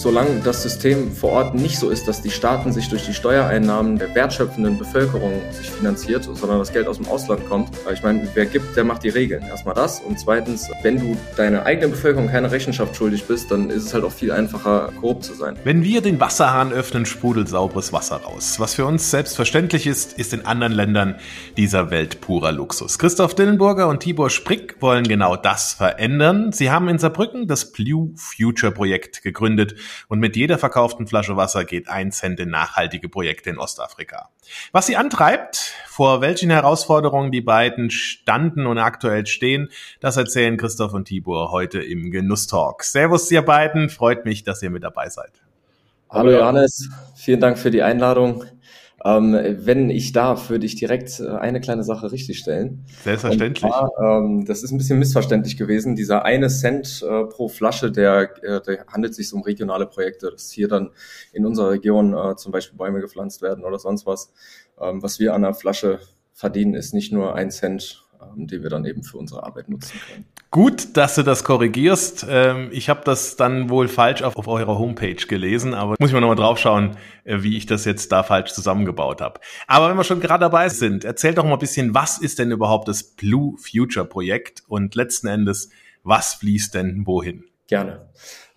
solange das System vor Ort nicht so ist, dass die Staaten sich durch die Steuereinnahmen der wertschöpfenden Bevölkerung sich finanziert, sondern das Geld aus dem Ausland kommt. Ich meine, wer gibt, der macht die Regeln. Erstmal das. Und zweitens, wenn du deiner eigenen Bevölkerung keine Rechenschaft schuldig bist, dann ist es halt auch viel einfacher, korrupt zu sein. Wenn wir den Wasserhahn öffnen, sprudelt sauberes Wasser raus. Was für uns selbstverständlich ist, ist in anderen Ländern dieser Welt purer Luxus. Christoph Dillenburger und Tibor Sprick wollen genau das verändern. Sie haben in Saarbrücken das Blue Future Projekt gegründet und mit jeder verkauften Flasche Wasser geht ein Cent in nachhaltige Projekte in Ostafrika. Was sie antreibt, vor welchen Herausforderungen die beiden standen und aktuell stehen, das erzählen Christoph und Tibor heute im Genusstalk. Servus ihr beiden, freut mich, dass ihr mit dabei seid. Hallo Johannes, vielen Dank für die Einladung. Ähm, wenn ich darf, würde ich direkt äh, eine kleine Sache richtigstellen. Selbstverständlich. Zwar, ähm, das ist ein bisschen missverständlich gewesen. Dieser eine Cent äh, pro Flasche, der, äh, der handelt sich um regionale Projekte, dass hier dann in unserer Region äh, zum Beispiel Bäume gepflanzt werden oder sonst was. Ähm, was wir an der Flasche verdienen, ist nicht nur ein Cent ähm, wir dann eben für unsere Arbeit nutzen können. Gut, dass du das korrigierst. Ähm, ich habe das dann wohl falsch auf, auf eurer Homepage gelesen, aber muss ich mal nochmal draufschauen, äh, wie ich das jetzt da falsch zusammengebaut habe. Aber wenn wir schon gerade dabei sind, erzähl doch mal ein bisschen, was ist denn überhaupt das Blue Future Projekt und letzten Endes, was fließt denn wohin? Gerne.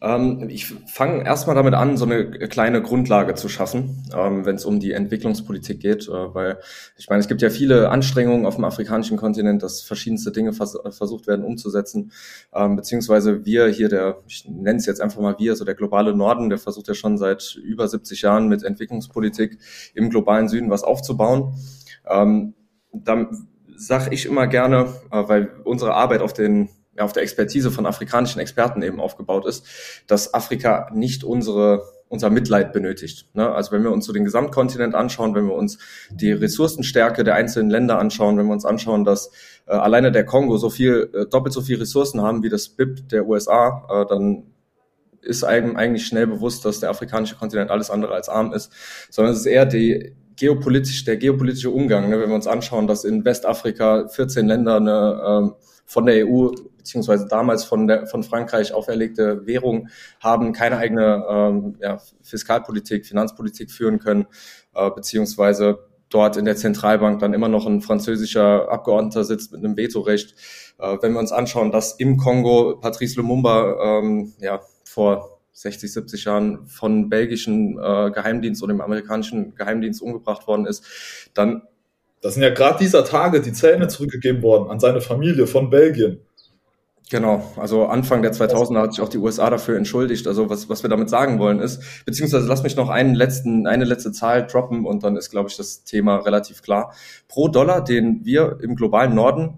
Ähm, ich fange erstmal damit an, so eine kleine Grundlage zu schaffen, ähm, wenn es um die Entwicklungspolitik geht, äh, weil ich meine, es gibt ja viele Anstrengungen auf dem afrikanischen Kontinent, dass verschiedenste Dinge vers versucht werden umzusetzen, ähm, beziehungsweise wir hier, der, ich nenne es jetzt einfach mal wir, so der globale Norden, der versucht ja schon seit über 70 Jahren mit Entwicklungspolitik im globalen Süden was aufzubauen. Ähm, dann sage ich immer gerne, äh, weil unsere Arbeit auf den ja, auf der Expertise von afrikanischen Experten eben aufgebaut ist, dass Afrika nicht unsere unser Mitleid benötigt. Ne? Also wenn wir uns so den Gesamtkontinent anschauen, wenn wir uns die Ressourcenstärke der einzelnen Länder anschauen, wenn wir uns anschauen, dass äh, alleine der Kongo so viel, äh, doppelt so viel Ressourcen haben wie das BIP der USA, äh, dann ist einem eigentlich schnell bewusst, dass der afrikanische Kontinent alles andere als arm ist, sondern es ist eher die geopolitisch, der geopolitische Umgang. Ne? Wenn wir uns anschauen, dass in Westafrika 14 Länder eine ähm, von der EU beziehungsweise damals von, der, von Frankreich auferlegte Währung haben, keine eigene ähm, ja, Fiskalpolitik, Finanzpolitik führen können, äh, beziehungsweise dort in der Zentralbank dann immer noch ein französischer Abgeordneter sitzt mit einem Vetorecht. Äh, wenn wir uns anschauen, dass im Kongo Patrice Lumumba ähm, ja, vor 60, 70 Jahren von belgischen äh, Geheimdienst oder dem amerikanischen Geheimdienst umgebracht worden ist, dann das sind ja gerade dieser Tage die Zähne zurückgegeben worden an seine Familie von Belgien. Genau, also Anfang der 2000er hat sich auch die USA dafür entschuldigt. Also was, was wir damit sagen wollen ist, beziehungsweise lass mich noch einen letzten, eine letzte Zahl droppen und dann ist, glaube ich, das Thema relativ klar. Pro Dollar, den wir im globalen Norden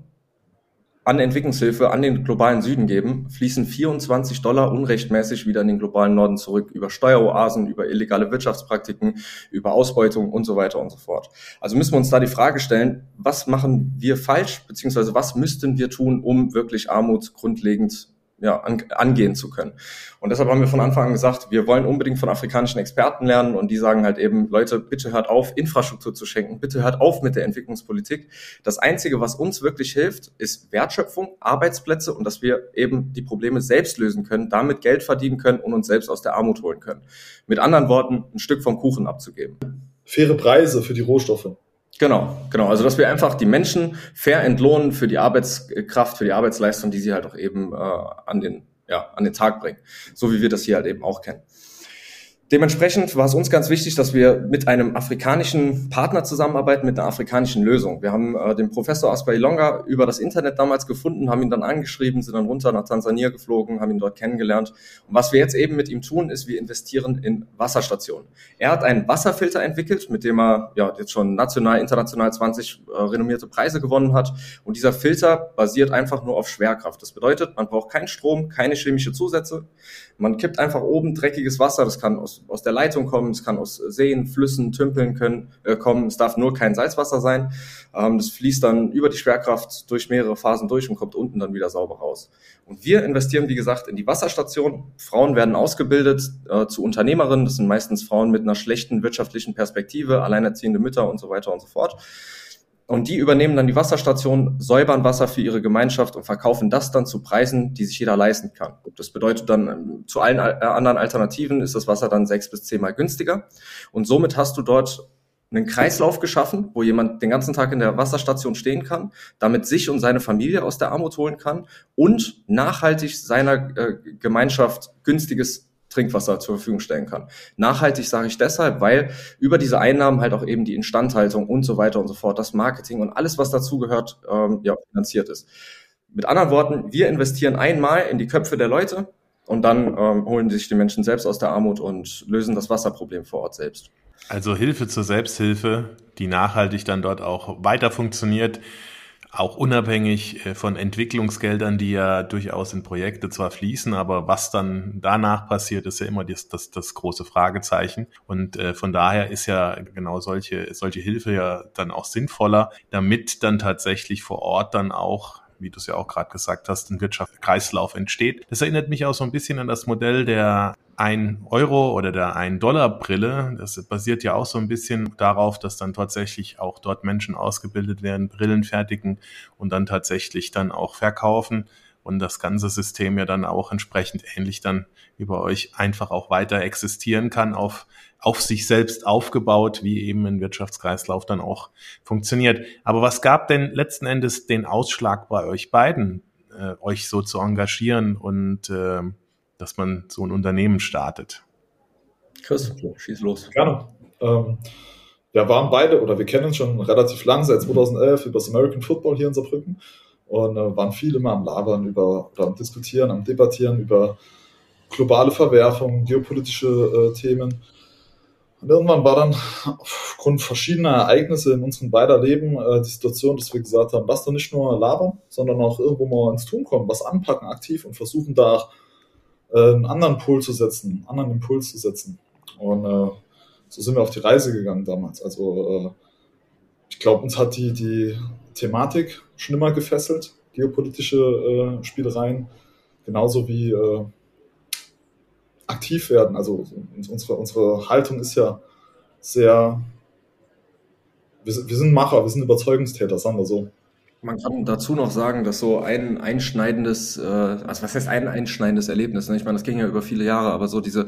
an Entwicklungshilfe an den globalen Süden geben, fließen 24 Dollar unrechtmäßig wieder in den globalen Norden zurück über Steueroasen, über illegale Wirtschaftspraktiken, über Ausbeutung und so weiter und so fort. Also müssen wir uns da die Frage stellen, was machen wir falsch, beziehungsweise was müssten wir tun, um wirklich Armut grundlegend ja, an, angehen zu können. Und deshalb haben wir von Anfang an gesagt, wir wollen unbedingt von afrikanischen Experten lernen und die sagen halt eben, Leute, bitte hört auf, Infrastruktur zu schenken, bitte hört auf mit der Entwicklungspolitik. Das Einzige, was uns wirklich hilft, ist Wertschöpfung, Arbeitsplätze und dass wir eben die Probleme selbst lösen können, damit Geld verdienen können und uns selbst aus der Armut holen können. Mit anderen Worten, ein Stück vom Kuchen abzugeben. Faire Preise für die Rohstoffe. Genau, genau. Also dass wir einfach die Menschen fair entlohnen für die Arbeitskraft, für die Arbeitsleistung, die sie halt auch eben äh, an den ja an den Tag bringen, so wie wir das hier halt eben auch kennen. Dementsprechend war es uns ganz wichtig, dass wir mit einem afrikanischen Partner zusammenarbeiten, mit einer afrikanischen Lösung. Wir haben äh, den Professor Asper Ilonga über das Internet damals gefunden, haben ihn dann angeschrieben, sind dann runter nach Tansania geflogen, haben ihn dort kennengelernt. Und was wir jetzt eben mit ihm tun, ist, wir investieren in Wasserstationen. Er hat einen Wasserfilter entwickelt, mit dem er ja jetzt schon national, international 20 äh, renommierte Preise gewonnen hat. Und dieser Filter basiert einfach nur auf Schwerkraft. Das bedeutet, man braucht keinen Strom, keine chemische Zusätze. Man kippt einfach oben dreckiges Wasser, das kann aus, aus der Leitung kommen, es kann aus Seen, Flüssen, Tümpeln können, äh, kommen, es darf nur kein Salzwasser sein. Ähm, das fließt dann über die Schwerkraft durch mehrere Phasen durch und kommt unten dann wieder sauber raus. Und wir investieren, wie gesagt, in die Wasserstation. Frauen werden ausgebildet äh, zu Unternehmerinnen, das sind meistens Frauen mit einer schlechten wirtschaftlichen Perspektive, alleinerziehende Mütter und so weiter und so fort Und die übernehmen dann die Wasserstation, säubern Wasser für ihre Gemeinschaft und verkaufen das dann zu Preisen, die sich jeder leisten kann. Das bedeutet dann, ähm, zu allen äh, anderen Alternativen ist das Wasser dann sechs bis zehnmal günstiger. Und somit hast du dort einen Kreislauf geschaffen, wo jemand den ganzen Tag in der Wasserstation stehen kann, damit sich und seine Familie aus der Armut holen kann und nachhaltig seiner äh, Gemeinschaft günstiges Trinkwasser zur Verfügung stellen kann. Nachhaltig sage ich deshalb, weil über diese Einnahmen halt auch eben die Instandhaltung und so weiter und so fort, das Marketing und alles, was dazugehört, ähm, ja, finanziert ist. Mit anderen Worten, wir investieren einmal in die Köpfe der Leute und dann ähm, holen sich die Menschen selbst aus der Armut und lösen das Wasserproblem vor Ort selbst. Also Hilfe zur Selbsthilfe, die nachhaltig dann dort auch weiter funktioniert auch unabhängig äh, von Entwicklungsgeldern, die ja durchaus in Projekte zwar fließen, aber was dann danach passiert, ist ja immer das, das, das große Fragezeichen. Und äh, von daher ist ja genau solche, solche Hilfe ja dann auch sinnvoller, damit dann tatsächlich vor Ort dann auch wie du es ja auch gerade gesagt hast, ein Wirtschaftskreislauf entsteht. Das erinnert mich auch so ein bisschen an das Modell der 1 Euro oder der 1 Dollar Brille. Das basiert ja auch so ein bisschen darauf, dass dann tatsächlich auch dort Menschen ausgebildet werden, Brillen fertigen und dann tatsächlich dann auch verkaufen und das ganze System ja dann auch entsprechend ähnlich dann bei euch einfach auch weiter existieren kann auf auf sich selbst aufgebaut, wie eben ein Wirtschaftskreislauf dann auch funktioniert. Aber was gab denn letzten Endes den Ausschlag bei euch beiden, äh, euch so zu engagieren und äh, dass man so ein Unternehmen startet? Chris, schieß los. Gerne. Ähm, wir waren beide oder wir kennen uns schon relativ lang, seit 2011 über das American Football hier in Saarbrücken und äh, waren viel immer am Labern über oder am Diskutieren, am Debattieren über globale Verwerfungen, geopolitische äh, Themen. Und irgendwann war dann aufgrund verschiedener Ereignisse in unserem beider Leben äh, die Situation, dass wir gesagt haben, lass doch nicht nur labern, sondern auch irgendwo mal ins Tun kommen, was anpacken aktiv und versuchen da einen anderen Pol zu setzen, einen anderen Impuls zu setzen. Und äh, so sind wir auf die Reise gegangen damals. Also äh, ich glaube, uns hat die, die Thematik schon immer gefesselt, geopolitische äh, Spielereien, genauso wie äh, aktiv werden. Also unsere, unsere Haltung ist ja sehr, wir, wir sind Macher, wir sind Überzeugungstäter, sagen wir so. Man kann dazu noch sagen, dass so ein einschneidendes, äh, also was heißt ein einschneidendes Erlebnis? Ne? Ich meine, das ging ja über viele Jahre, aber so diese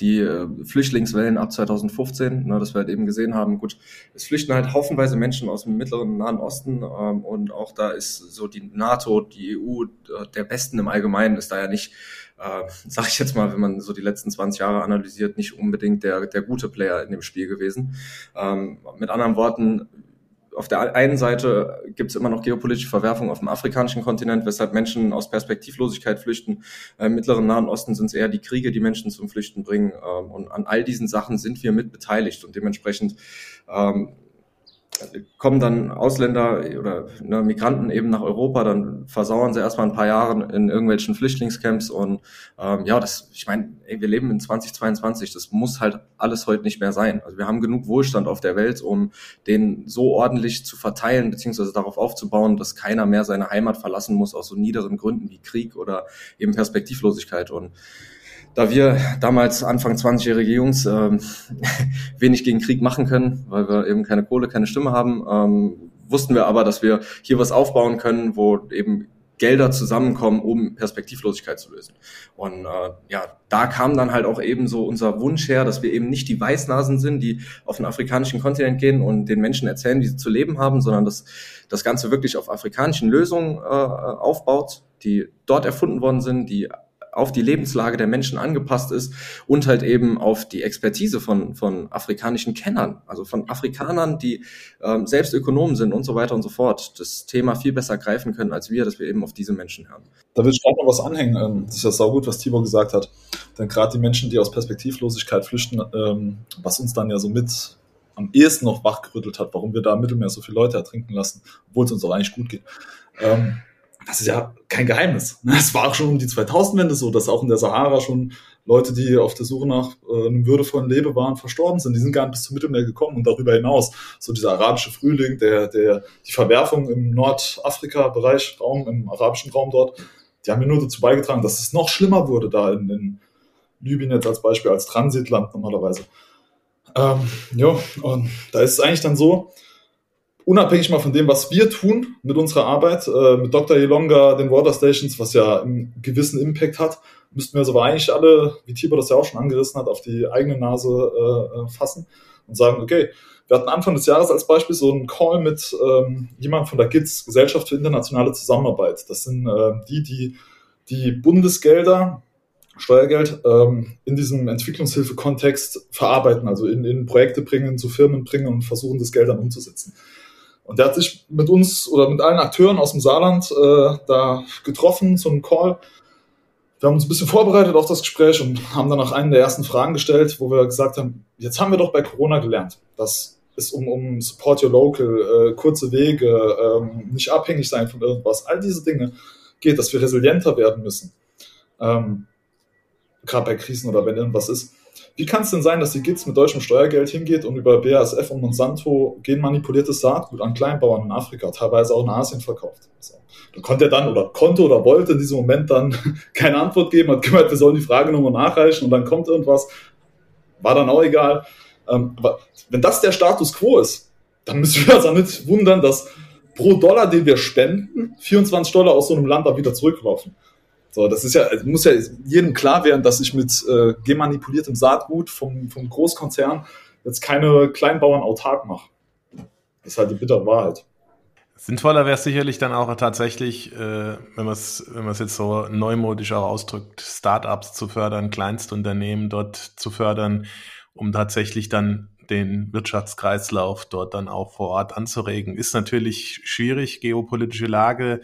die äh, Flüchtlingswellen ab 2015, ne, dass wir halt eben gesehen haben, gut, es flüchten halt haufenweise Menschen aus dem mittleren Nahen Osten ähm, und auch da ist so die NATO, die EU, äh, der Westen im Allgemeinen ist da ja nicht äh, sag ich jetzt mal, wenn man so die letzten 20 Jahre analysiert, nicht unbedingt der, der gute Player in dem Spiel gewesen. Ähm, mit anderen Worten, auf der einen Seite gibt es immer noch geopolitische Verwerfungen auf dem afrikanischen Kontinent, weshalb Menschen aus Perspektivlosigkeit flüchten. Im Mittleren Nahen Osten sind es eher die Kriege, die Menschen zum Flüchten bringen. Ähm, und an all diesen Sachen sind wir mit beteiligt. Und dementsprechend ähm, kommen dann Ausländer oder ne, Migranten eben nach Europa, dann versauern sie erstmal ein paar Jahre in irgendwelchen Flüchtlingscamps und ähm, ja, das, ich meine, wir leben in 2022, das muss halt alles heute nicht mehr sein. Also wir haben genug Wohlstand auf der Welt, um den so ordentlich zu verteilen, beziehungsweise darauf aufzubauen, dass keiner mehr seine Heimat verlassen muss aus so niederen Gründen wie Krieg oder eben Perspektivlosigkeit und da wir damals Anfang 20-jährige Jungs ähm, wenig gegen Krieg machen können, weil wir eben keine Kohle, keine Stimme haben, ähm, wussten wir aber, dass wir hier was aufbauen können, wo eben Gelder zusammenkommen, um Perspektivlosigkeit zu lösen. Und äh, ja, da kam dann halt auch eben so unser Wunsch her, dass wir eben nicht die Weißnasen sind, die auf den afrikanischen Kontinent gehen und den Menschen erzählen, wie sie zu leben haben, sondern dass das Ganze wirklich auf afrikanischen Lösungen äh, aufbaut, die dort erfunden worden sind, die auf die Lebenslage der Menschen angepasst ist und halt eben auf die Expertise von, von afrikanischen Kennern, also von Afrikanern, die ähm, selbst Ökonomen sind und so weiter und so fort, das Thema viel besser greifen können als wir, dass wir eben auf diese Menschen hören. Da will ich gerade noch was anhängen. Ähm, das ist ja saugut, was Tibor gesagt hat. Denn gerade die Menschen, die aus Perspektivlosigkeit flüchten, ähm, was uns dann ja so mit am ehesten noch wachgerüttelt hat, warum wir da im Mittelmeer so viele Leute ertrinken lassen, obwohl es uns auch eigentlich gut geht. Ähm, das ist ja kein Geheimnis. Es war auch schon um die 2000-Wende so, dass auch in der Sahara schon Leute, die auf der Suche nach äh, einem würdevollen Leben waren, verstorben sind. Die sind gar nicht bis zum Mittelmeer gekommen und darüber hinaus. So dieser arabische Frühling, der, der, die Verwerfung im Nordafrika-Bereich, Raum, im arabischen Raum dort, die haben ja nur dazu beigetragen, dass es noch schlimmer wurde da in, in Libyen jetzt als Beispiel, als Transitland normalerweise. Ähm, ja, und da ist es eigentlich dann so, unabhängig mal von dem, was wir tun mit unserer Arbeit, äh, mit Dr. Ilonga, den Water Stations, was ja einen gewissen Impact hat, müssten wir so eigentlich alle, wie Tibor das ja auch schon angerissen hat, auf die eigene Nase äh, äh, fassen und sagen, okay, wir hatten Anfang des Jahres als Beispiel so einen Call mit ähm, jemand von der GITS, Gesellschaft für internationale Zusammenarbeit. Das sind äh, die, die die Bundesgelder, Steuergeld, ähm, in diesem Entwicklungshilfe-Kontext verarbeiten, also in, in Projekte bringen, zu Firmen bringen und versuchen, das Geld dann umzusetzen. Und der hat sich mit uns oder mit allen Akteuren aus dem Saarland äh, da getroffen, einen Call. Wir haben uns ein bisschen vorbereitet auf das Gespräch und haben dann auch einen der ersten Fragen gestellt, wo wir gesagt haben, jetzt haben wir doch bei Corona gelernt, dass es um, um Support Your Local, äh, kurze Wege, ähm, nicht abhängig sein von irgendwas, all diese Dinge geht, dass wir resilienter werden müssen. Ähm, Gerade bei Krisen oder wenn irgendwas ist. Wie kann es denn sein, dass die GITS mit deutschem Steuergeld hingeht und über BASF und Monsanto genmanipuliertes Saatgut an Kleinbauern in Afrika, teilweise auch in Asien verkauft? So. Da konnte er dann oder konnte oder wollte in diesem Moment dann keine Antwort geben, hat gemeint, wir sollen die Frage nochmal nachreichen und dann kommt irgendwas. War dann auch egal. Ähm, aber wenn das der Status quo ist, dann müssen wir uns auch nicht wundern, dass pro Dollar, den wir spenden, 24 Dollar aus so einem Land da wieder zurücklaufen. So, das ist ja, muss ja jedem klar werden, dass ich mit äh, gemanipuliertem Saatgut vom, vom Großkonzern jetzt keine Kleinbauern autark mache. Das ist halt die bittere Wahrheit. Sinnvoller wäre es sicherlich dann auch tatsächlich, äh, wenn man es wenn man es jetzt so neumodisch auch ausdrückt, Startups zu fördern, Kleinstunternehmen dort zu fördern, um tatsächlich dann den Wirtschaftskreislauf dort dann auch vor Ort anzuregen. Ist natürlich schwierig, geopolitische Lage.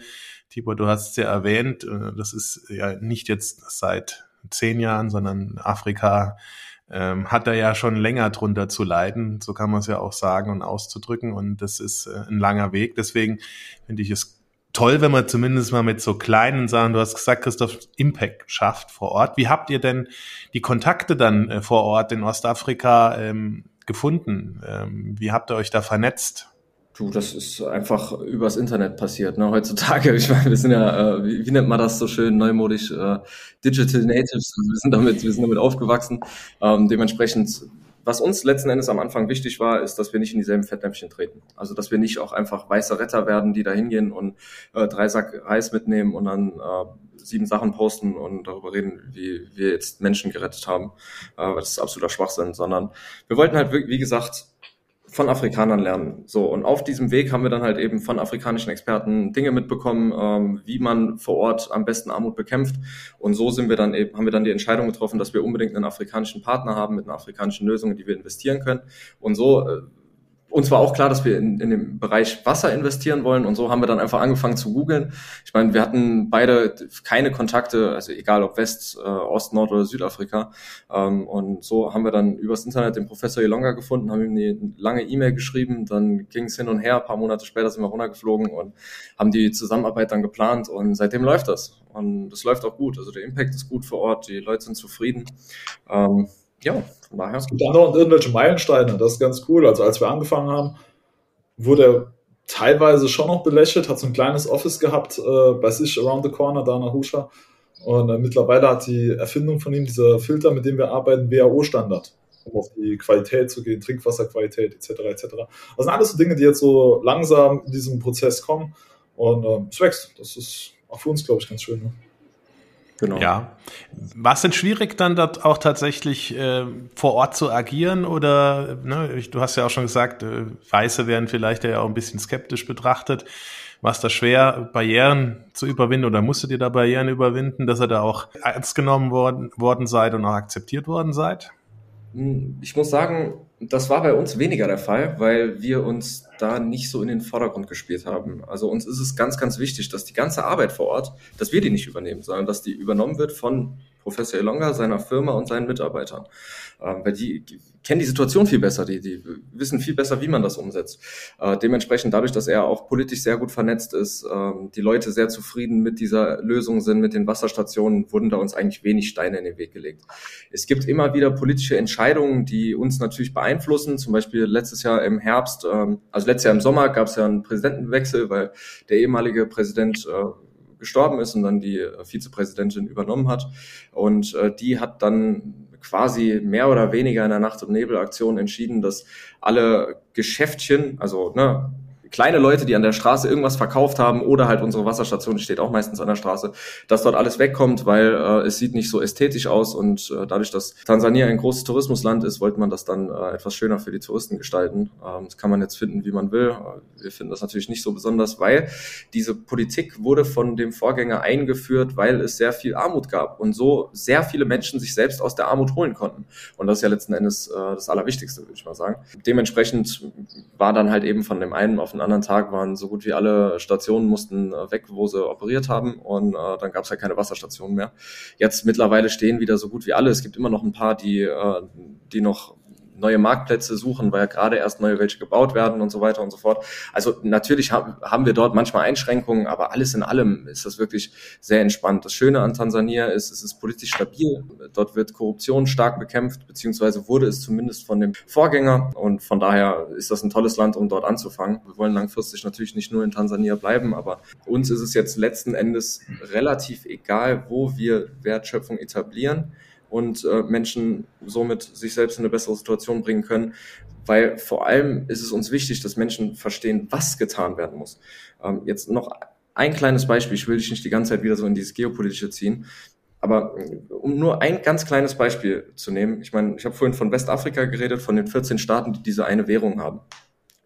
Tibor, du hast es ja erwähnt, äh, das ist ja nicht jetzt seit zehn Jahren, sondern Afrika ähm, hat da ja schon länger drunter zu leiden, so kann man es ja auch sagen und auszudrücken. Und das ist äh, ein langer Weg. Deswegen finde ich es toll, wenn man zumindest mal mit so kleinen Sachen, du hast gesagt, Christoph, Impact schafft vor Ort. Wie habt ihr denn die Kontakte dann äh, vor Ort in Ostafrika ähm, gefunden? Ähm, wie habt ihr euch da vernetzt? Du, das ist einfach übers Internet passiert, ne, heutzutage. Ich meine, wir sind ja, äh, wie, wie nennt man das so schön, neumodisch, äh, Digital Natives. Also wir sind damit, wir sind damit aufgewachsen. Ähm, dementsprechend, was uns letzten Endes am Anfang wichtig war, ist, dass wir nicht in dieselben Fettnäpfchen treten. Also, dass wir nicht auch einfach weiße Retter werden, die da hingehen und äh, drei Sack Reis mitnehmen und dann äh, sieben Sachen posten und darüber reden, wie wir jetzt Menschen gerettet haben. Äh, das ist absoluter Schwachsinn, sondern wir wollten halt, wie gesagt, von Afrikanern lernen. So, und auf diesem Weg haben wir dann halt eben von afrikanischen Experten Dinge mitbekommen, ähm, wie man vor Ort am besten Armut bekämpft. Und so sind wir dann eben, haben wir dann die Entscheidung getroffen, dass wir unbedingt einen afrikanischen Partner haben mit einer afrikanischen Lösung, in die wir investieren können. Und so äh, uns war auch klar, dass wir in, in dem Bereich Wasser investieren wollen und so haben wir dann einfach angefangen zu googeln. Ich meine, wir hatten beide keine Kontakte, also egal ob West, äh, Ost, Nord oder Südafrika. Ähm, und so haben wir dann übers Internet den Professor Ilonga gefunden, haben ihm eine lange E-Mail geschrieben, dann ging es hin und her, ein paar Monate später sind wir runtergeflogen und haben die Zusammenarbeit dann geplant und seitdem läuft das. Und es läuft auch gut. Also der Impact ist gut vor Ort, die Leute sind zufrieden. Ähm, ja, daher. Es gibt andauernd irgendwelche Meilensteine, das ist ganz cool. Also als wir angefangen haben, wurde er teilweise schon noch belächelt, hat so ein kleines Office gehabt äh, bei sich around the corner da nach Husha. Und äh, mittlerweile hat die Erfindung von ihm, dieser Filter, mit dem wir arbeiten, WHO-Standard, um auf die Qualität zu gehen, Trinkwasserqualität etc. etc. Das sind alles so Dinge, die jetzt so langsam in diesem Prozess kommen. Und äh, es wächst. Das ist auch für uns, glaube ich, ganz schön. Ne? Genau. Ja. War es denn schwierig, dann dort auch tatsächlich äh, vor Ort zu agieren? Oder ne, du hast ja auch schon gesagt, äh, Weiße werden vielleicht ja auch ein bisschen skeptisch betrachtet. War es da schwer, Barrieren zu überwinden oder musstet ihr da Barrieren überwinden, dass ihr da auch ernst genommen worden, worden seid und auch akzeptiert worden seid? Hm, ich muss sagen, das war bei uns weniger der Fall, weil wir uns da nicht so in den Vordergrund gespielt haben. Also uns ist es ganz, ganz wichtig, dass die ganze Arbeit vor Ort, dass wir die nicht übernehmen, sondern dass die übernommen wird von Professor Elonga, seiner Firma und seinen Mitarbeitern. Ähm, weil die kennen die Situation viel besser, die, die wissen viel besser, wie man das umsetzt. Äh, dementsprechend dadurch, dass er auch politisch sehr gut vernetzt ist, ähm, die Leute sehr zufrieden mit dieser Lösung sind, mit den Wasserstationen, wurden da uns eigentlich wenig Steine in den Weg gelegt. Es gibt immer wieder politische Entscheidungen, die uns natürlich beeinflussen. Zum Beispiel letztes Jahr im Herbst, ähm, also letztes Jahr im Sommer gab es ja einen Präsidentenwechsel, weil der ehemalige Präsident äh, gestorben ist und dann die äh, Vizepräsidentin übernommen hat. Und äh, die hat dann quasi mehr oder weniger in der Nacht- und Nebelaktion entschieden, dass alle Geschäftchen, also ne, kleine Leute, die an der Straße irgendwas verkauft haben oder halt unsere Wasserstation, die steht auch meistens an der Straße, dass dort alles wegkommt, weil äh, es sieht nicht so ästhetisch aus und äh, dadurch, dass Tansania ein großes Tourismusland ist, wollte man das dann äh, etwas schöner für die Touristen gestalten. Ähm, das kann man jetzt finden, wie man will. Äh, wir finden das natürlich nicht so besonders, weil diese Politik wurde von dem Vorgänger eingeführt, weil es sehr viel Armut gab und so sehr viele Menschen sich selbst aus der Armut holen konnten. Und das ist ja letzten Endes äh, das Allerwichtigste, würde ich mal sagen. Dementsprechend war dann halt eben von dem einen auf den anderen Tag waren so gut wie alle Stationen mussten äh, weg, wo sie operiert haben und äh, dann gab es halt keine Wasserstationen mehr. Jetzt mittlerweile stehen wieder so gut wie alle. Es gibt immer noch ein paar, die, äh, die noch neue Marktplätze suchen, weil ja gerade erst neue welche gebaut werden und so weiter und so fort. Also natürlich haben wir dort manchmal Einschränkungen, aber alles in allem ist das wirklich sehr entspannt. Das Schöne an Tansania ist, es ist politisch stabil. Dort wird Korruption stark bekämpft, beziehungsweise wurde es zumindest von dem Vorgänger. Und von daher ist das ein tolles Land, um dort anzufangen. Wir wollen langfristig natürlich nicht nur in Tansania bleiben, aber uns ist es jetzt letzten Endes relativ egal, wo wir Wertschöpfung etablieren und äh, Menschen somit sich selbst in eine bessere Situation bringen können. Weil vor allem ist es uns wichtig, dass Menschen verstehen, was getan werden muss. Ähm, jetzt noch ein kleines Beispiel. Ich will dich nicht die ganze Zeit wieder so in dieses Geopolitische ziehen. Aber äh, um nur ein ganz kleines Beispiel zu nehmen, ich meine, ich habe vorhin von Westafrika geredet, von den 14 Staaten, die diese eine Währung haben.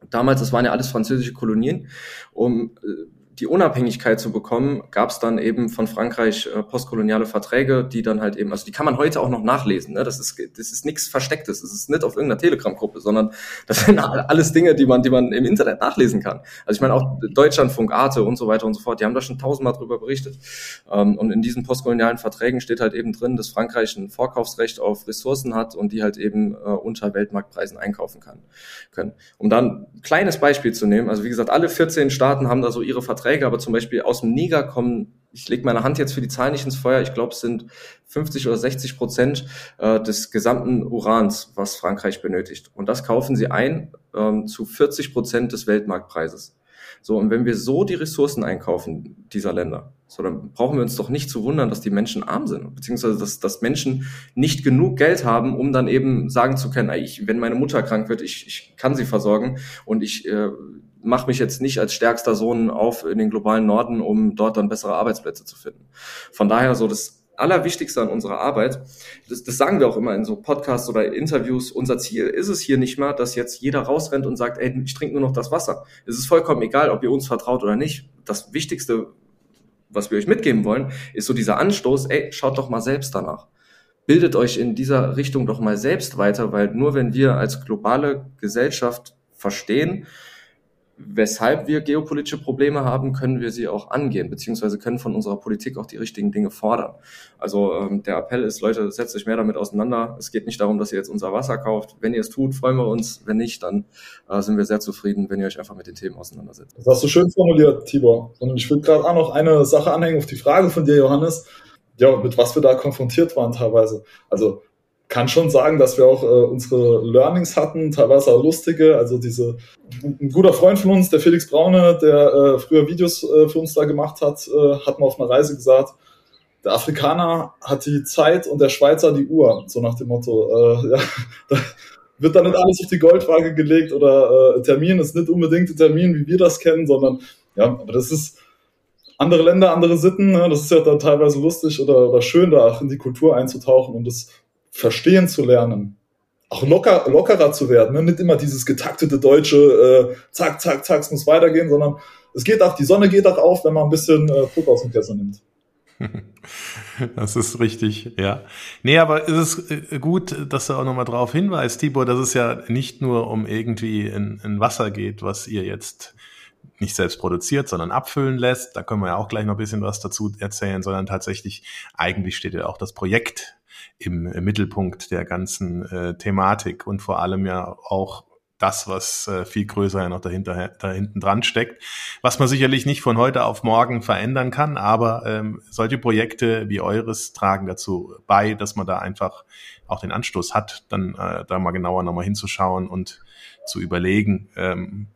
Damals, das waren ja alles französische Kolonien, um äh, die Unabhängigkeit zu bekommen, gab es dann eben von Frankreich äh, postkoloniale Verträge, die dann halt eben, also die kann man heute auch noch nachlesen. Ne? Das ist das ist nichts Verstecktes, das ist nicht auf irgendeiner Telegram-Gruppe, sondern das sind alles Dinge, die man die man im Internet nachlesen kann. Also ich meine auch Deutschlandfunk, Arte und so weiter und so fort, die haben da schon tausendmal drüber berichtet. Ähm, und in diesen postkolonialen Verträgen steht halt eben drin, dass Frankreich ein Vorkaufsrecht auf Ressourcen hat und die halt eben äh, unter Weltmarktpreisen einkaufen kann können. Um dann ein kleines Beispiel zu nehmen, also wie gesagt, alle 14 Staaten haben da so ihre Verträge Verträge, aber zum Beispiel aus dem Niger kommen, ich lege meine Hand jetzt für die Zahlen nicht ins Feuer, ich glaube, es sind 50 oder 60 Prozent äh, des gesamten Urans, was Frankreich benötigt. Und das kaufen sie ein ähm, zu 40 Prozent des Weltmarktpreises. So, und wenn wir so die Ressourcen einkaufen dieser Länder, so, dann brauchen wir uns doch nicht zu wundern, dass die Menschen arm sind, beziehungsweise dass, dass Menschen nicht genug Geld haben, um dann eben sagen zu können, ich, wenn meine Mutter krank wird, ich, ich kann sie versorgen und ich äh, mache mich jetzt nicht als stärkster Sohn auf in den globalen Norden, um dort dann bessere Arbeitsplätze zu finden. Von daher so das Allerwichtigste an unserer Arbeit, das, das sagen wir auch immer in so Podcasts oder Interviews, unser Ziel ist es hier nicht mal, dass jetzt jeder rausrennt und sagt, ey, ich trinke nur noch das Wasser. Es ist vollkommen egal, ob ihr uns vertraut oder nicht. Das Wichtigste, was wir euch mitgeben wollen, ist so dieser Anstoß, ey, schaut doch mal selbst danach. Bildet euch in dieser Richtung doch mal selbst weiter, weil nur wenn wir als globale Gesellschaft verstehen, weshalb wir geopolitische Probleme haben, können wir sie auch angehen, beziehungsweise können von unserer Politik auch die richtigen Dinge fordern. Also ähm, der Appell ist, Leute, setzt euch mehr damit auseinander. Es geht nicht darum, dass ihr jetzt unser Wasser kauft. Wenn ihr es tut, freuen wir uns. Wenn nicht, dann äh, sind wir sehr zufrieden, wenn ihr euch einfach mit den Themen auseinandersetzt. Das hast du schön formuliert, Tibor. Und ich würde gerade auch noch eine Sache anhängen auf die Frage von dir, Johannes. Ja, mit was wir da konfrontiert waren teilweise. Also kann schon sagen, dass wir auch äh, unsere Learnings hatten, teilweise auch lustige. Also diese ein guter Freund von uns, der Felix Braune, der äh, früher Videos äh, für uns da gemacht hat, äh, hat mal auf einer Reise gesagt, der Afrikaner hat die Zeit und der Schweizer die Uhr, so nach dem Motto. Äh, ja, da wird da nicht alles auf die Goldwaage gelegt oder äh, Termin ist nicht unbedingt der Termin, wie wir das kennen, sondern ja, aber das ist andere Länder, andere Sitten, ne? das ist ja dann teilweise lustig oder, oder schön, da auch in die Kultur einzutauchen und das verstehen zu lernen, auch locker, lockerer zu werden, ne? nicht immer dieses getaktete deutsche, äh, zack, zack, zack, es muss weitergehen, sondern es geht auch, die Sonne geht auch auf, wenn man ein bisschen äh, Druck aus dem Kessel nimmt. Das ist richtig, ja. Nee, aber es ist äh, gut, dass du auch nochmal drauf hinweist, Tibor, dass es ja nicht nur um irgendwie in, in Wasser geht, was ihr jetzt nicht selbst produziert, sondern abfüllen lässt. Da können wir ja auch gleich noch ein bisschen was dazu erzählen, sondern tatsächlich, eigentlich steht ja auch das Projekt im, Mittelpunkt der ganzen äh, Thematik und vor allem ja auch das, was äh, viel größer ja noch dahinter, da hinten dran steckt, was man sicherlich nicht von heute auf morgen verändern kann, aber ähm, solche Projekte wie eures tragen dazu bei, dass man da einfach auch den Anstoß hat, dann äh, da mal genauer nochmal hinzuschauen und zu überlegen, ähm,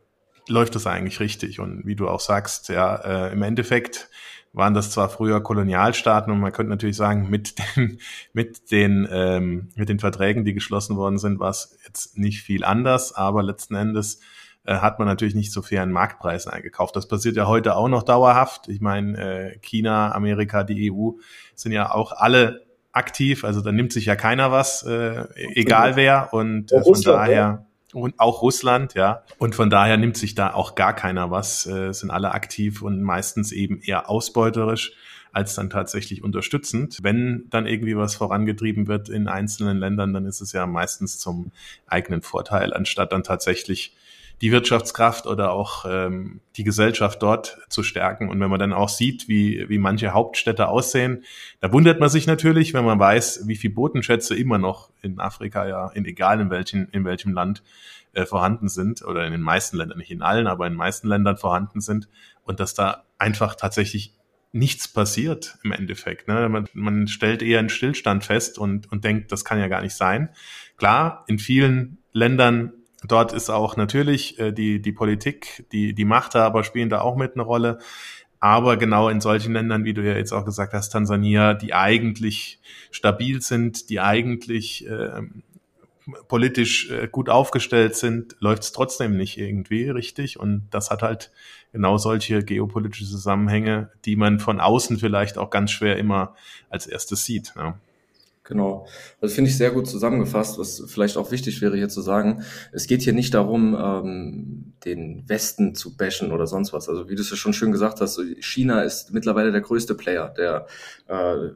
läuft das eigentlich richtig? Und wie du auch sagst, ja, äh, im Endeffekt waren das zwar früher Kolonialstaaten und man könnte natürlich sagen, mit den, mit den, ähm, mit den Verträgen, die geschlossen worden sind, war es jetzt nicht viel anders, aber letzten Endes äh, hat man natürlich nicht so fairen Marktpreisen eingekauft. Das passiert ja heute auch noch dauerhaft. Ich meine, äh, China, Amerika, die EU sind ja auch alle aktiv, also da nimmt sich ja keiner was, äh, egal wer. Und äh, von daher und auch Russland, ja. Und von daher nimmt sich da auch gar keiner was, äh, sind alle aktiv und meistens eben eher ausbeuterisch als dann tatsächlich unterstützend. Wenn dann irgendwie was vorangetrieben wird in einzelnen Ländern, dann ist es ja meistens zum eigenen Vorteil, anstatt dann tatsächlich die Wirtschaftskraft oder auch ähm, die Gesellschaft dort zu stärken. Und wenn man dann auch sieht, wie, wie manche Hauptstädte aussehen, da wundert man sich natürlich, wenn man weiß, wie viel Bodenschätze immer noch in Afrika, ja, in egal in welchem, in welchem Land äh, vorhanden sind, oder in den meisten Ländern, nicht in allen, aber in den meisten Ländern vorhanden sind, und dass da einfach tatsächlich nichts passiert im Endeffekt. Ne? Man, man stellt eher einen Stillstand fest und, und denkt, das kann ja gar nicht sein. Klar, in vielen Ländern dort ist auch natürlich äh, die, die Politik, die, die Machthaber spielen da auch mit eine Rolle. Aber genau in solchen Ländern, wie du ja jetzt auch gesagt hast, Tansania, die eigentlich stabil sind, die eigentlich äh, politisch äh, gut aufgestellt sind, läuft es trotzdem nicht irgendwie richtig. Und das hat halt genau solche geopolitische Zusammenhänge, die man von außen vielleicht auch ganz schwer immer als erstes sieht. Ne? Genau. Das finde ich sehr gut zusammengefasst, was vielleicht auch wichtig wäre hier zu sagen. Es geht hier nicht darum, ähm, den Westen zu bashen oder sonst was. Also wie du es ja schon schön gesagt hast, China ist mittlerweile der größte Player, der äh,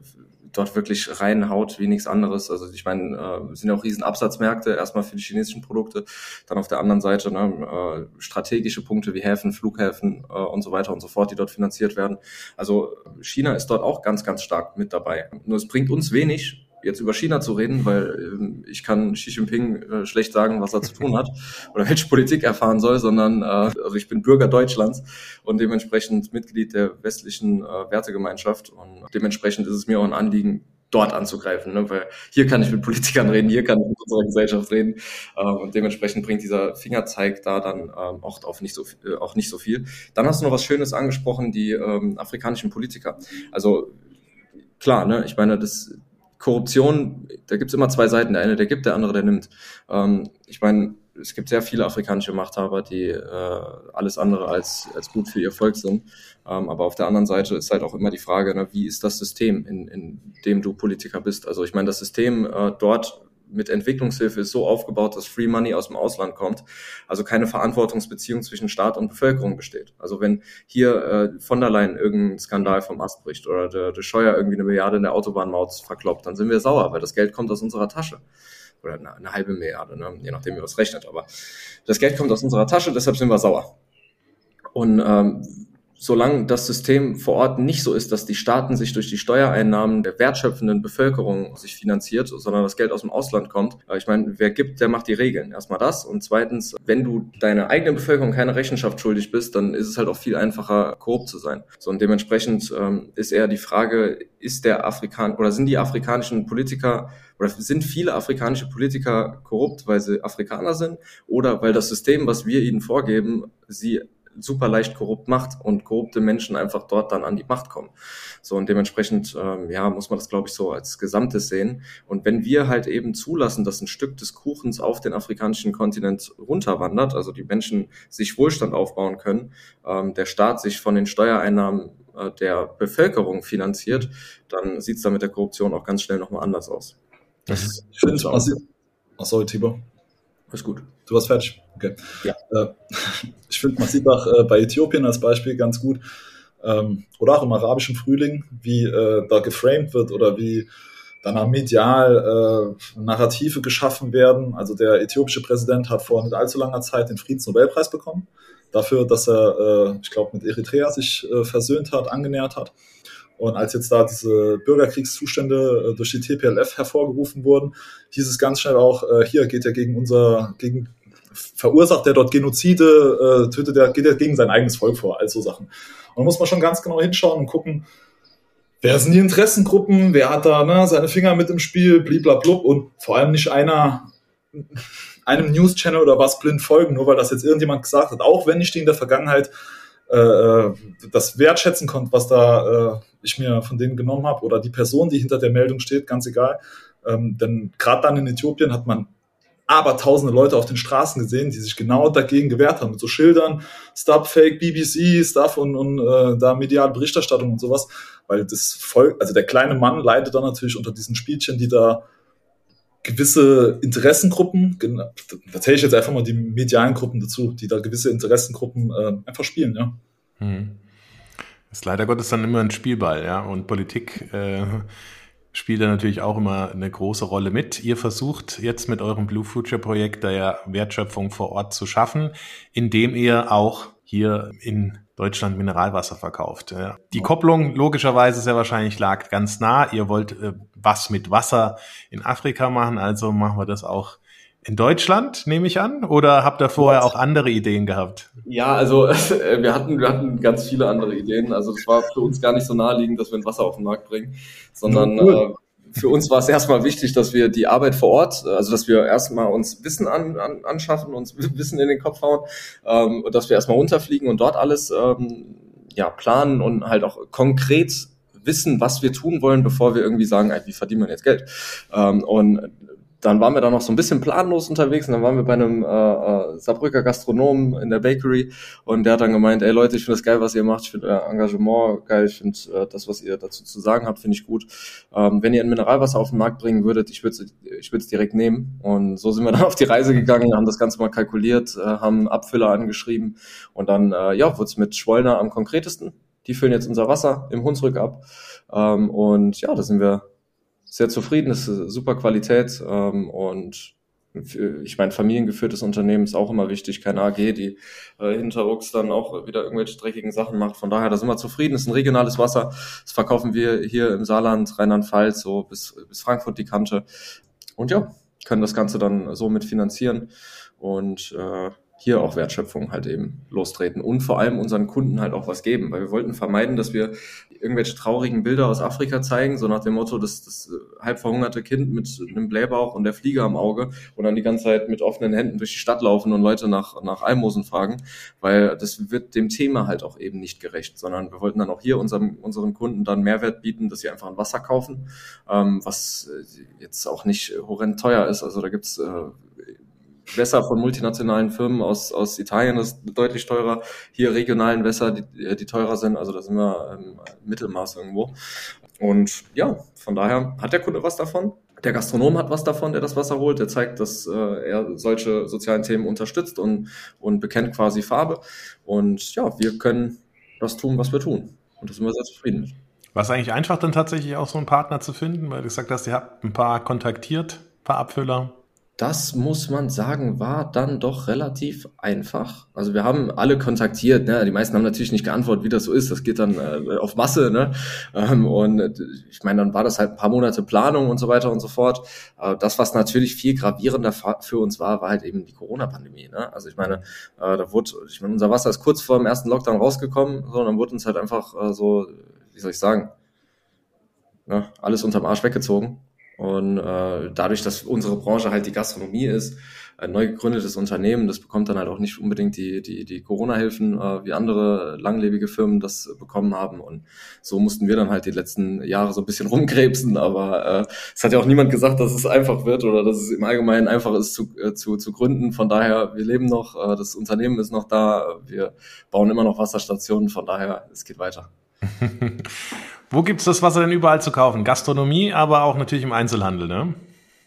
dort wirklich reinhaut wie nichts anderes. Also ich meine, äh, sind ja auch riesen Absatzmärkte, erstmal für die chinesischen Produkte, dann auf der anderen Seite ne, äh, strategische Punkte wie Häfen, Flughäfen äh, und so weiter und so fort, die dort finanziert werden. Also China ist dort auch ganz, ganz stark mit dabei. Nur es bringt uns wenig, jetzt über China zu reden, weil ähm, ich kann Xi Jinping äh, schlecht sagen, was er zu tun hat oder welche Politik er fahren soll, sondern äh, also ich bin Bürger Deutschlands und dementsprechend Mitglied der westlichen äh, Wertegemeinschaft und dementsprechend ist es mir auch ein Anliegen, dort anzugreifen, ne? weil hier kann ich mit Politikern reden, hier kann ich mit unserer Gesellschaft reden äh, und dementsprechend bringt dieser Fingerzeig da dann ähm, auch auf nicht so äh, auch nicht so viel. Dann hast du noch was Schönes angesprochen, die ähm, afrikanischen Politiker. Also klar, ne, ich meine, das Korruption, da gibt's immer zwei Seiten. Der eine, der gibt, der andere, der nimmt. Ähm, ich meine, es gibt sehr viele afrikanische Machthaber, die äh, alles andere als, als gut für ihr Volk sind. Ähm, aber auf der anderen Seite ist halt auch immer die Frage, ne, wie ist das System, in, in dem du Politiker bist? Also ich meine, das System äh, dort mit Entwicklungshilfe ist so aufgebaut, dass Free Money aus dem Ausland kommt, also keine Verantwortungsbeziehung zwischen Staat und Bevölkerung besteht. Also wenn hier äh, von der Leyen irgendein Skandal vom Ast bricht oder der, der Scheuer irgendwie eine Milliarde in der Autobahnmaut verkloppt, dann sind wir sauer, weil das Geld kommt aus unserer Tasche. Oder eine, eine halbe Milliarde, ne? je nachdem, wie was rechnet. Aber das Geld kommt aus unserer Tasche, deshalb sind wir sauer. Und ähm, solange das System vor Ort nicht so ist, dass die Staaten sich durch die Steuereinnahmen der wertschöpfenden Bevölkerung sich finanziert, sondern das Geld aus dem Ausland kommt. Ich meine, wer gibt, der macht die Regeln. Erstmal das. Und zweitens, wenn du deiner eigenen Bevölkerung keine Rechenschaft schuldig bist, dann ist es halt auch viel einfacher, korrupt zu sein. So, und dementsprechend ähm, ist eher die Frage, ist der Afrikan oder sind die afrikanischen Politiker oder sind viele afrikanische Politiker korrupt, weil sie Afrikaner sind oder weil das System, was wir ihnen vorgeben, sie super leicht korrupt macht und korrupte Menschen einfach dort dann an die Macht kommen. So und dementsprechend ähm, ja muss man das glaube ich so als Gesamtes sehen. Und wenn wir halt eben zulassen, dass ein Stück des Kuchens auf den afrikanischen Kontinent runterwandert, also die Menschen sich Wohlstand aufbauen können, ähm, der Staat sich von den Steuereinnahmen äh, der Bevölkerung finanziert, dann sieht es da mit der Korruption auch ganz schnell nochmal anders aus. Das ist, ich finde, oh, sorry, Tibor. Ist gut. Du warst fertig. Okay. Ja. Äh, ich finde, man sieht auch äh, bei Äthiopien als Beispiel ganz gut, ähm, oder auch im arabischen Frühling, wie äh, da geframed wird oder wie danach medial äh, Narrative geschaffen werden. Also der äthiopische Präsident hat vor nicht allzu langer Zeit den Friedensnobelpreis bekommen, dafür, dass er, äh, ich glaube, mit Eritrea sich äh, versöhnt hat, angenähert hat. Und als jetzt da diese Bürgerkriegszustände äh, durch die TPLF hervorgerufen wurden, hieß es ganz schnell auch, äh, hier geht er gegen unser, gegen, verursacht er dort Genozide, äh, tötet er, geht er gegen sein eigenes Volk vor, all so Sachen. Und da muss man schon ganz genau hinschauen und gucken, wer sind die Interessengruppen, wer hat da ne, seine Finger mit im Spiel, bliblablub und vor allem nicht einer, einem News-Channel oder was blind folgen, nur weil das jetzt irgendjemand gesagt hat, auch wenn ich die in der Vergangenheit äh, äh, das wertschätzen konnte, was da äh, ich mir von denen genommen habe oder die Person, die hinter der Meldung steht, ganz egal. Ähm, denn gerade dann in Äthiopien hat man aber tausende Leute auf den Straßen gesehen, die sich genau dagegen gewehrt haben, mit so Schildern, Stop Fake BBC, Stuff und, und äh, da mediale Berichterstattung und sowas, weil das voll, also der kleine Mann leidet dann natürlich unter diesen Spielchen, die da gewisse Interessengruppen, da zähle ich jetzt einfach mal die medialen Gruppen dazu, die da gewisse Interessengruppen äh, einfach spielen, ja. Hm. Ist leider Gottes dann immer ein Spielball, ja. Und Politik äh, spielt da natürlich auch immer eine große Rolle mit. Ihr versucht jetzt mit eurem Blue Future Projekt da ja Wertschöpfung vor Ort zu schaffen, indem ihr auch hier in Deutschland Mineralwasser verkauft. Ja. Die Kopplung logischerweise sehr wahrscheinlich lag ganz nah. Ihr wollt äh, was mit Wasser in Afrika machen, also machen wir das auch in Deutschland, nehme ich an? Oder habt ihr vorher auch andere Ideen gehabt? Ja, also äh, wir hatten, wir hatten ganz viele andere Ideen. Also es war für uns gar nicht so naheliegend, dass wir ein Wasser auf den Markt bringen, sondern cool. äh, für uns war es erstmal wichtig, dass wir die Arbeit vor Ort, also dass wir erstmal uns Wissen an, an, anschaffen, uns Wissen in den Kopf hauen, ähm, dass wir erstmal runterfliegen und dort alles ähm, ja, planen und halt auch konkret wissen, was wir tun wollen, bevor wir irgendwie sagen, wie verdienen wir jetzt Geld? Ähm, und dann waren wir da noch so ein bisschen planlos unterwegs und dann waren wir bei einem äh, äh, Saarbrücker Gastronomen in der Bakery und der hat dann gemeint, ey Leute, ich finde das geil, was ihr macht, ich finde euer Engagement geil, ich finde äh, das, was ihr dazu zu sagen habt, finde ich gut. Ähm, wenn ihr ein Mineralwasser auf den Markt bringen würdet, ich würde es ich würd's direkt nehmen und so sind wir dann auf die Reise gegangen, haben das Ganze mal kalkuliert, äh, haben Abfüller angeschrieben und dann, äh, ja, wurde es mit Schwollner am konkretesten. Die füllen jetzt unser Wasser im Hunsrück ab ähm, und ja, da sind wir sehr zufrieden, ist super Qualität ähm, und ich meine, familiengeführtes Unternehmen ist auch immer wichtig, keine AG, die äh, hinterrucks dann auch wieder irgendwelche dreckigen Sachen macht. Von daher, da sind wir zufrieden. Ist ein regionales Wasser. Das verkaufen wir hier im Saarland, Rheinland-Pfalz, so bis, bis Frankfurt die Kante. Und ja, können das Ganze dann so mit finanzieren. Und äh, hier auch Wertschöpfung halt eben lostreten und vor allem unseren Kunden halt auch was geben, weil wir wollten vermeiden, dass wir irgendwelche traurigen Bilder aus Afrika zeigen, so nach dem Motto, das, das halb verhungerte Kind mit einem Blähbauch und der Flieger am Auge und dann die ganze Zeit mit offenen Händen durch die Stadt laufen und Leute nach, nach Almosen fragen, weil das wird dem Thema halt auch eben nicht gerecht, sondern wir wollten dann auch hier unserem, unseren Kunden dann Mehrwert bieten, dass sie einfach ein Wasser kaufen, ähm, was jetzt auch nicht horrend teuer ist, also da gibt's äh, Wässer von multinationalen Firmen aus, aus Italien ist deutlich teurer. Hier regionalen Wässer, die, die teurer sind. Also da sind wir im Mittelmaß irgendwo. Und ja, von daher hat der Kunde was davon. Der Gastronom hat was davon, der das Wasser holt. Der zeigt, dass äh, er solche sozialen Themen unterstützt und, und bekennt quasi Farbe. Und ja, wir können das tun, was wir tun. Und da sind wir sehr zufrieden mit. War es eigentlich einfach, dann tatsächlich auch so einen Partner zu finden, weil du gesagt hast, ihr habt ein paar kontaktiert, ein paar Abfüller? Das muss man sagen, war dann doch relativ einfach. Also wir haben alle kontaktiert, ne? die meisten haben natürlich nicht geantwortet, wie das so ist. Das geht dann äh, auf Masse. Ne? Ähm, und äh, ich meine, dann war das halt ein paar Monate Planung und so weiter und so fort. Äh, das, was natürlich viel gravierender für uns war, war halt eben die Corona-Pandemie. Ne? Also ich meine, äh, da wurde, ich meine, unser Wasser ist kurz vor dem ersten Lockdown rausgekommen, so, und dann wurde uns halt einfach äh, so, wie soll ich sagen, ne? alles unterm Arsch weggezogen. Und äh, dadurch, dass unsere Branche halt die Gastronomie ist, ein neu gegründetes Unternehmen, das bekommt dann halt auch nicht unbedingt die, die, die Corona-Hilfen, äh, wie andere langlebige Firmen das bekommen haben. Und so mussten wir dann halt die letzten Jahre so ein bisschen rumkrebsen. Aber äh, es hat ja auch niemand gesagt, dass es einfach wird oder dass es im Allgemeinen einfach ist zu, äh, zu, zu gründen. Von daher, wir leben noch, äh, das Unternehmen ist noch da, wir bauen immer noch Wasserstationen, von daher, es geht weiter. Wo gibt's das Wasser denn überall zu kaufen? Gastronomie, aber auch natürlich im Einzelhandel, ne?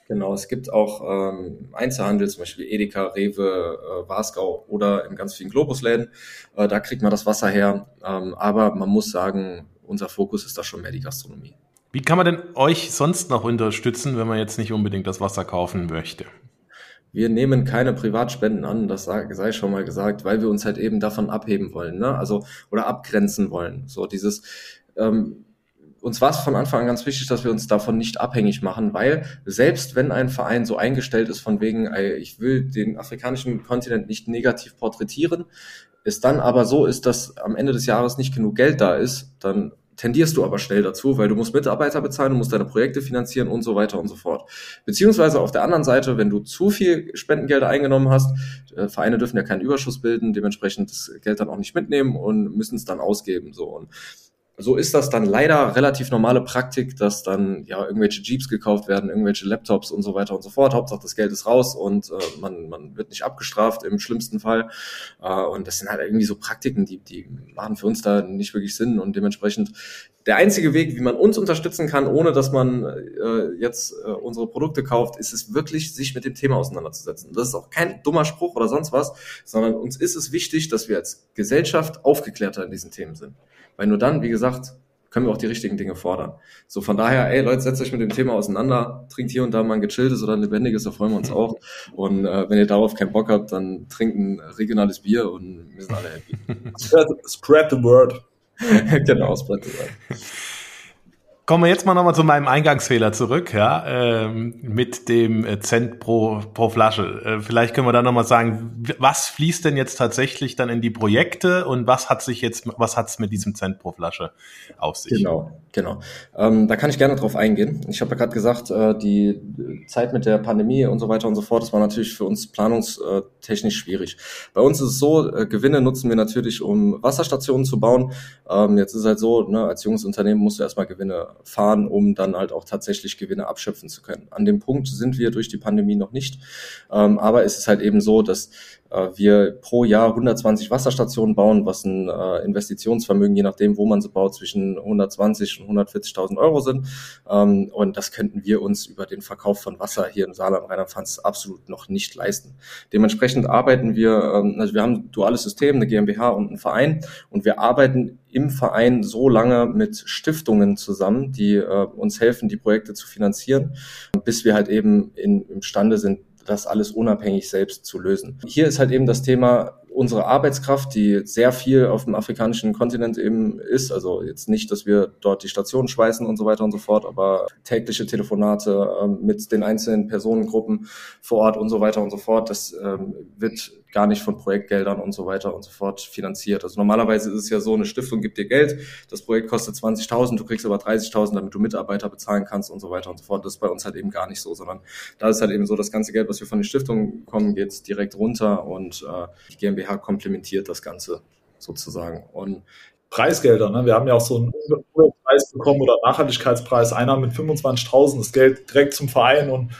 Genau, es gibt auch ähm, Einzelhandel, zum Beispiel Edeka, Rewe, äh, Wasgau oder in ganz vielen Globusläden. Äh, da kriegt man das Wasser her. Ähm, aber man muss sagen, unser Fokus ist da schon mehr die Gastronomie. Wie kann man denn euch sonst noch unterstützen, wenn man jetzt nicht unbedingt das Wasser kaufen möchte? Wir nehmen keine Privatspenden an, das sei schon mal gesagt, weil wir uns halt eben davon abheben wollen, ne? Also oder abgrenzen wollen. So dieses ähm, uns war es von Anfang an ganz wichtig, dass wir uns davon nicht abhängig machen, weil selbst wenn ein Verein so eingestellt ist von wegen, ich will den afrikanischen Kontinent nicht negativ porträtieren, es dann aber so ist, dass am Ende des Jahres nicht genug Geld da ist, dann tendierst du aber schnell dazu, weil du musst Mitarbeiter bezahlen, du musst deine Projekte finanzieren und so weiter und so fort. Beziehungsweise auf der anderen Seite, wenn du zu viel Spendengelder eingenommen hast, äh, Vereine dürfen ja keinen Überschuss bilden, dementsprechend das Geld dann auch nicht mitnehmen und müssen es dann ausgeben. So und so ist das dann leider relativ normale Praktik, dass dann ja irgendwelche Jeeps gekauft werden, irgendwelche Laptops und so weiter und so fort. Hauptsache das Geld ist raus und äh, man, man wird nicht abgestraft im schlimmsten Fall. Äh, und das sind halt irgendwie so Praktiken, die, die machen für uns da nicht wirklich Sinn und dementsprechend der einzige Weg, wie man uns unterstützen kann, ohne dass man äh, jetzt äh, unsere Produkte kauft, ist es wirklich, sich mit dem Thema auseinanderzusetzen. Das ist auch kein dummer Spruch oder sonst was, sondern uns ist es wichtig, dass wir als Gesellschaft aufgeklärter in diesen Themen sind. Weil nur dann, wie gesagt, können wir auch die richtigen Dinge fordern. So von daher, ey Leute, setzt euch mit dem Thema auseinander, trinkt hier und da mal ein gechilltes oder ein lebendiges, da freuen wir uns auch. Und äh, wenn ihr darauf keinen Bock habt, dann trinkt ein regionales Bier und wir sind alle happy. spread, spread the word. genau, spread the word. Kommen wir jetzt mal nochmal zu meinem Eingangsfehler zurück, ja, ähm, mit dem äh, Cent pro, pro Flasche. Äh, vielleicht können wir da nochmal sagen, was fließt denn jetzt tatsächlich dann in die Projekte und was hat sich jetzt, was hat's mit diesem Cent pro Flasche auf sich? Genau, genau. Ähm, da kann ich gerne drauf eingehen. Ich habe ja gerade gesagt, äh, die Zeit mit der Pandemie und so weiter und so fort, das war natürlich für uns planungstechnisch schwierig. Bei uns ist es so, äh, Gewinne nutzen wir natürlich, um Wasserstationen zu bauen. Ähm, jetzt ist halt so, ne, als junges Unternehmen musst du erstmal Gewinne fahren, um dann halt auch tatsächlich Gewinne abschöpfen zu können. An dem Punkt sind wir durch die Pandemie noch nicht. Ähm, aber es ist halt eben so, dass wir pro Jahr 120 Wasserstationen bauen, was ein äh, Investitionsvermögen, je nachdem, wo man sie baut, zwischen 120 und 140.000 Euro sind. Ähm, und das könnten wir uns über den Verkauf von Wasser hier im Saarland, Rheinland-Pfalz absolut noch nicht leisten. Dementsprechend arbeiten wir, ähm, also wir haben ein duales System, eine GmbH und einen Verein und wir arbeiten im Verein so lange mit Stiftungen zusammen, die äh, uns helfen, die Projekte zu finanzieren, bis wir halt eben in, imstande sind, das alles unabhängig selbst zu lösen. Hier ist halt eben das Thema unsere Arbeitskraft, die sehr viel auf dem afrikanischen Kontinent eben ist. Also jetzt nicht, dass wir dort die Stationen schweißen und so weiter und so fort, aber tägliche Telefonate ähm, mit den einzelnen Personengruppen vor Ort und so weiter und so fort, das ähm, wird gar nicht von Projektgeldern und so weiter und so fort finanziert. Also normalerweise ist es ja so, eine Stiftung gibt dir Geld, das Projekt kostet 20.000, du kriegst aber 30.000, damit du Mitarbeiter bezahlen kannst und so weiter und so fort. Das ist bei uns halt eben gar nicht so, sondern da ist halt eben so, das ganze Geld, was wir von den Stiftungen bekommen, geht direkt runter und äh, die GmbH komplementiert das Ganze sozusagen. Und Preisgelder. Ne? Wir haben ja auch so einen Preis bekommen oder Nachhaltigkeitspreis. Einer mit 25.000 das Geld direkt zum Verein und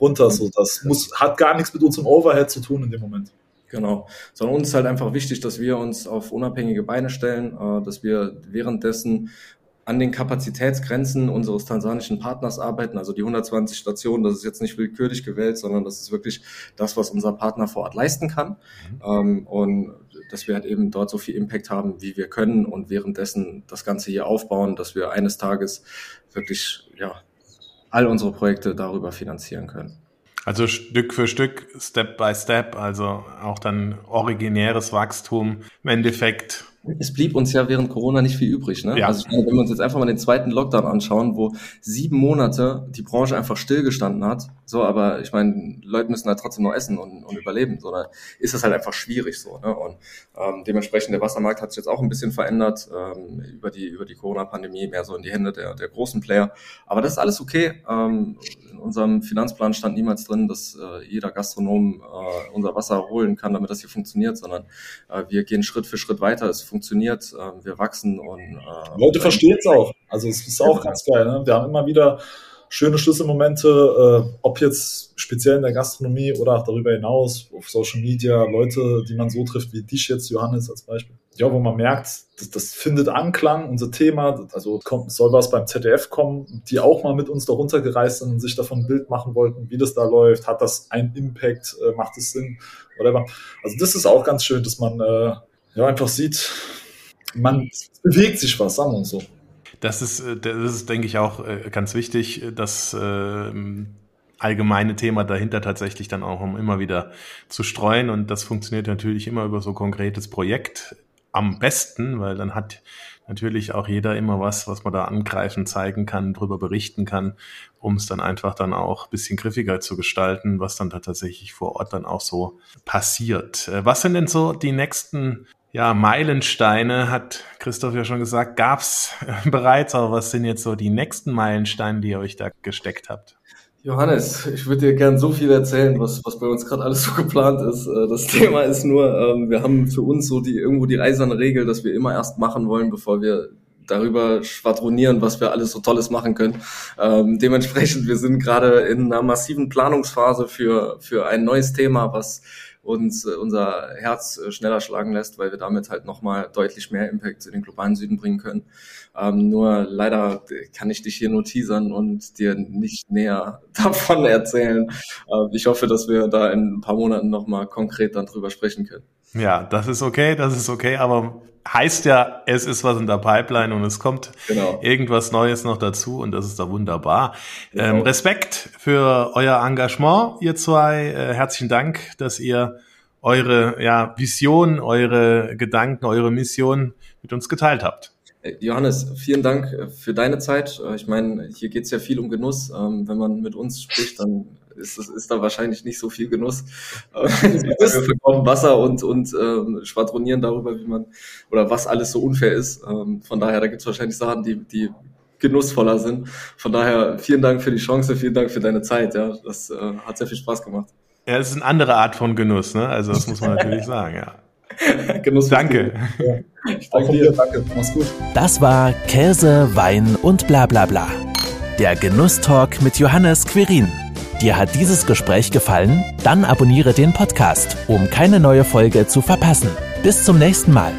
runter. So, das muss, hat gar nichts mit unserem Overhead zu tun in dem Moment. Genau. Sondern uns ist halt einfach wichtig, dass wir uns auf unabhängige Beine stellen, äh, dass wir währenddessen an den Kapazitätsgrenzen unseres tansanischen Partners arbeiten. Also die 120 Stationen, das ist jetzt nicht willkürlich gewählt, sondern das ist wirklich das, was unser Partner vor Ort leisten kann. Mhm. und dass wir halt eben dort so viel Impact haben, wie wir können und währenddessen das Ganze hier aufbauen, dass wir eines Tages wirklich ja, all unsere Projekte darüber finanzieren können. Also Stück für Stück, Step by Step, also auch dann originäres Wachstum. Im Endeffekt es blieb uns ja während Corona nicht viel übrig. Ne? Ja. Also meine, wenn wir uns jetzt einfach mal den zweiten Lockdown anschauen, wo sieben Monate die Branche einfach stillgestanden hat, so, aber ich meine, Leute müssen halt trotzdem noch essen und, und überleben, so, da ist das halt einfach schwierig so. Ne? Und ähm, dementsprechend der Wassermarkt hat sich jetzt auch ein bisschen verändert ähm, über die über die Corona-Pandemie, mehr so in die Hände der, der großen Player. Aber das ist alles okay. Ähm, in unserem Finanzplan stand niemals drin, dass äh, jeder Gastronom äh, unser Wasser holen kann, damit das hier funktioniert, sondern äh, wir gehen Schritt für Schritt weiter. Es funktioniert, äh, wir wachsen und äh, Leute verstehen es auch. Also es ist auch ganz geil. Ne? Wir haben immer wieder schöne Schlüsselmomente, äh, ob jetzt speziell in der Gastronomie oder auch darüber hinaus auf Social Media, Leute, die man so trifft wie dich jetzt, Johannes als Beispiel. Ja, wo man merkt, das, das findet Anklang, unser Thema, also kommt, soll was beim ZDF kommen, die auch mal mit uns darunter gereist sind und sich davon ein Bild machen wollten, wie das da läuft, hat das einen Impact, äh, macht es Sinn, whatever. Also das ist auch ganz schön, dass man äh, ja einfach sieht, man bewegt sich was, sagen wir uns so. Das ist, äh, das ist, denke ich, auch äh, ganz wichtig, das äh, allgemeine Thema dahinter tatsächlich dann auch um immer wieder zu streuen. Und das funktioniert natürlich immer über so konkretes Projekt am besten, weil dann hat natürlich auch jeder immer was, was man da angreifen, zeigen kann, drüber berichten kann, um es dann einfach dann auch bisschen griffiger zu gestalten, was dann da tatsächlich vor Ort dann auch so passiert. Was sind denn so die nächsten ja, Meilensteine, hat Christoph ja schon gesagt, gab's bereits, aber was sind jetzt so die nächsten Meilensteine, die ihr euch da gesteckt habt? Johannes, ich würde dir gern so viel erzählen, was, was bei uns gerade alles so geplant ist. Äh, das Thema ist nur, ähm, wir haben für uns so die irgendwo die eiserne Regel, dass wir immer erst machen wollen, bevor wir darüber schwadronieren, was wir alles so Tolles machen können. Ähm, dementsprechend, wir sind gerade in einer massiven Planungsphase für, für ein neues Thema, was uns äh, unser Herz äh, schneller schlagen lässt, weil wir damit halt nochmal deutlich mehr Impact in den globalen Süden bringen können. Ähm, nur leider kann ich dich hier nur teasern und dir nicht näher davon erzählen. Äh, ich hoffe, dass wir da in ein paar Monaten nochmal konkret dann drüber sprechen können. Ja, das ist okay, das ist okay, aber heißt ja, es ist was in der Pipeline und es kommt genau. irgendwas Neues noch dazu und das ist da wunderbar. Genau. Ähm, Respekt für euer Engagement, ihr zwei. Äh, herzlichen Dank, dass ihr eure ja, Vision, eure Gedanken, eure Mission mit uns geteilt habt. Äh, Johannes, vielen Dank äh, für deine Zeit. Äh, ich meine, hier geht es ja viel um Genuss. Ähm, wenn man mit uns spricht, dann ist, ist da wahrscheinlich nicht so viel Genuss. wir verkaufen Wasser und, und äh, schwadronieren darüber, wie man oder was alles so unfair ist. Ähm, von daher, da gibt es wahrscheinlich Sachen, die, die genussvoller sind. Von daher, vielen Dank für die Chance, vielen Dank für deine Zeit. Ja, das äh, hat sehr viel Spaß gemacht. Ja, es ist eine andere Art von Genuss, ne? Also das muss man natürlich sagen, ja. Genuss. Danke. Ja. Ich danke dir, danke. Mach's gut. Das war Käse, Wein und bla bla bla. Der Genusstalk mit Johannes Quirin. Dir hat dieses Gespräch gefallen? Dann abonniere den Podcast, um keine neue Folge zu verpassen. Bis zum nächsten Mal.